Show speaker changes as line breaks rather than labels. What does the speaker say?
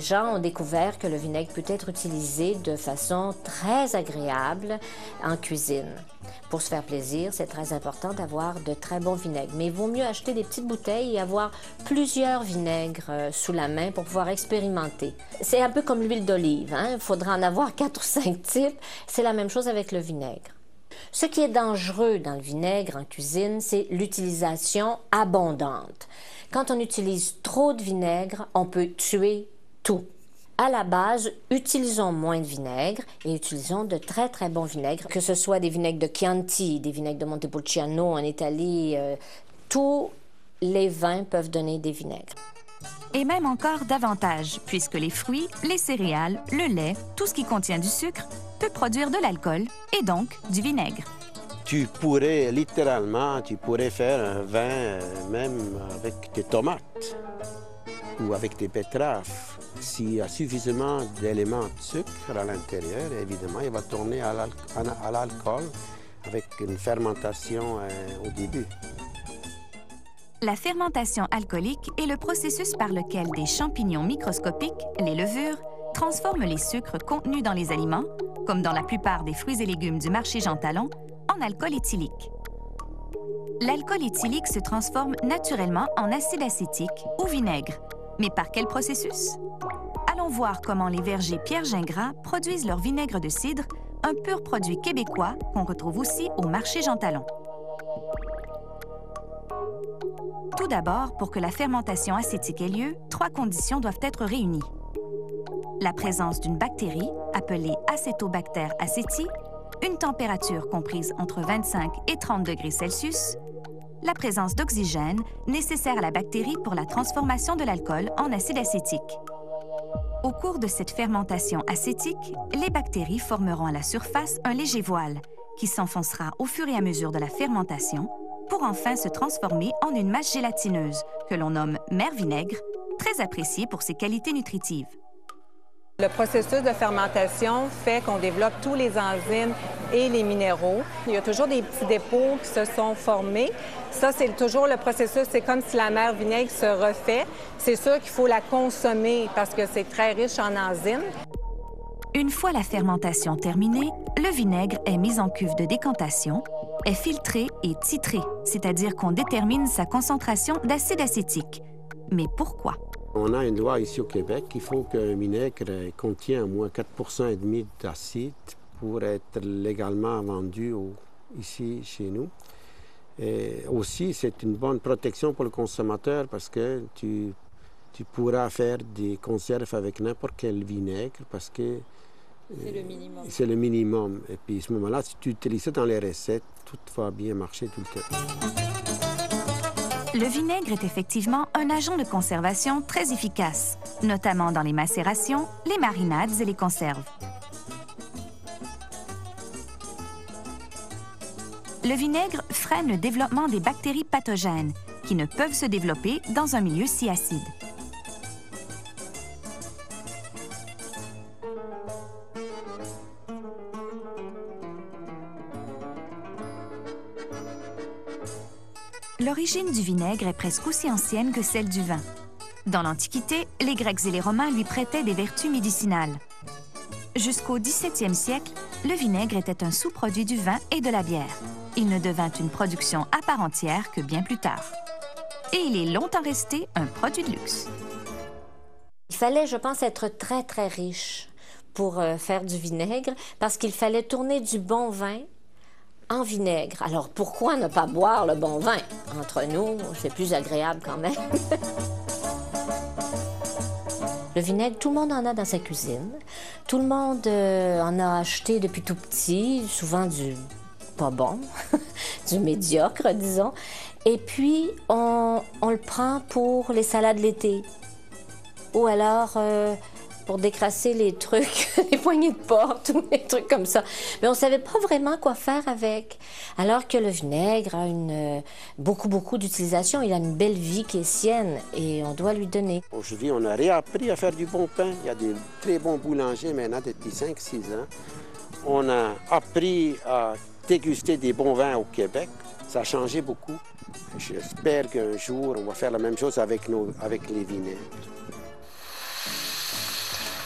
gens ont découvert que le vinaigre peut être utilisé de façon très agréable en cuisine. Pour se faire plaisir, c'est très important d'avoir de très bons vinaigres. Mais il vaut mieux acheter des petites bouteilles et avoir plusieurs vinaigres euh, sous la main pour pouvoir expérimenter. C'est un peu comme l'huile d'olive. Hein? Il faudra en avoir quatre ou cinq types. C'est la même chose avec le vinaigre. Ce qui est dangereux dans le vinaigre en cuisine, c'est l'utilisation abondante. Quand on utilise trop de vinaigre, on peut tuer tout. À la base, utilisons moins de vinaigre et utilisons de très très bons vinaigres, que ce soit des vinaigres de Chianti, des vinaigres de Montepulciano en Italie, euh, tous les vins peuvent donner des vinaigres.
Et même encore davantage, puisque les fruits, les céréales, le lait, tout ce qui contient du sucre peut produire de l'alcool et donc du vinaigre.
Tu pourrais littéralement, tu pourrais faire un vin euh, même avec des tomates ou avec des betteraves. S'il y a suffisamment d'éléments de sucre à l'intérieur, évidemment, il va tourner à l'alcool avec une fermentation euh, au début.
La fermentation alcoolique est le processus par lequel des champignons microscopiques, les levures, transforment les sucres contenus dans les aliments, comme dans la plupart des fruits et légumes du marché Jean Talon, en alcool éthylique. L'alcool éthylique se transforme naturellement en acide acétique ou vinaigre. Mais par quel processus? Allons voir comment les vergers Pierre Gingras produisent leur vinaigre de cidre, un pur produit québécois qu'on retrouve aussi au marché Jean Talon. Tout d'abord, pour que la fermentation acétique ait lieu, trois conditions doivent être réunies. La présence d'une bactérie, appelée Acetobacter aceti, une température comprise entre 25 et 30 degrés Celsius, la présence d'oxygène nécessaire à la bactérie pour la transformation de l'alcool en acide acétique. Au cours de cette fermentation acétique, les bactéries formeront à la surface un léger voile qui s'enfoncera au fur et à mesure de la fermentation pour enfin se transformer en une masse gélatineuse que l'on nomme mer vinaigre, très appréciée pour ses qualités nutritives.
Le processus de fermentation fait qu'on développe tous les enzymes et les minéraux. Il y a toujours des petits dépôts qui se sont formés. Ça, c'est toujours le processus. C'est comme si la mer vinaigre se refait. C'est sûr qu'il faut la consommer parce que c'est très riche en enzymes.
Une fois la fermentation terminée, le vinaigre est mis en cuve de décantation, est filtré et titré, c'est-à-dire qu'on détermine sa concentration d'acide acétique. Mais pourquoi?
On a une loi ici au Québec il faut qu'un vinaigre contienne au moins 4,5 d'acide pour être légalement vendu ici chez nous. Et aussi, c'est une bonne protection pour le consommateur parce que tu, tu pourras faire des conserves avec n'importe quel vinaigre parce que
c'est le minimum.
C'est le minimum. Et puis à ce moment-là, si tu utilises ça dans les recettes, tout va bien marcher tout le temps.
Le vinaigre est effectivement un agent de conservation très efficace, notamment dans les macérations, les marinades et les conserves. Le vinaigre freine le développement des bactéries pathogènes qui ne peuvent se développer dans un milieu si acide. L'origine du vinaigre est presque aussi ancienne que celle du vin. Dans l'Antiquité, les Grecs et les Romains lui prêtaient des vertus médicinales. Jusqu'au XVIIe siècle, le vinaigre était un sous-produit du vin et de la bière. Il ne devint une production à part entière que bien plus tard. Et il est longtemps resté un produit de luxe.
Il fallait, je pense, être très, très riche pour euh, faire du vinaigre parce qu'il fallait tourner du bon vin en vinaigre. Alors pourquoi ne pas boire le bon vin? Entre nous, c'est plus agréable quand même. le vinaigre, tout le monde en a dans sa cuisine. Tout le monde euh, en a acheté depuis tout petit, souvent du pas bon, du médiocre, disons. Et puis, on, le prend pour les salades l'été. Ou alors, euh, pour décrasser les trucs, les poignées de porte ou des trucs comme ça. Mais on savait pas vraiment quoi faire avec. Alors que le vinaigre a euh, beaucoup, beaucoup d'utilisation. Il a une belle vie qui est sienne et on doit lui donner.
Aujourd'hui, on a réappris à faire du bon pain. Il y a des très bons boulangers maintenant depuis 5-6 ans. On a appris à déguster des bons vins au Québec. Ça a changé beaucoup. J'espère qu'un jour, on va faire la même chose avec, avec les vinaigres.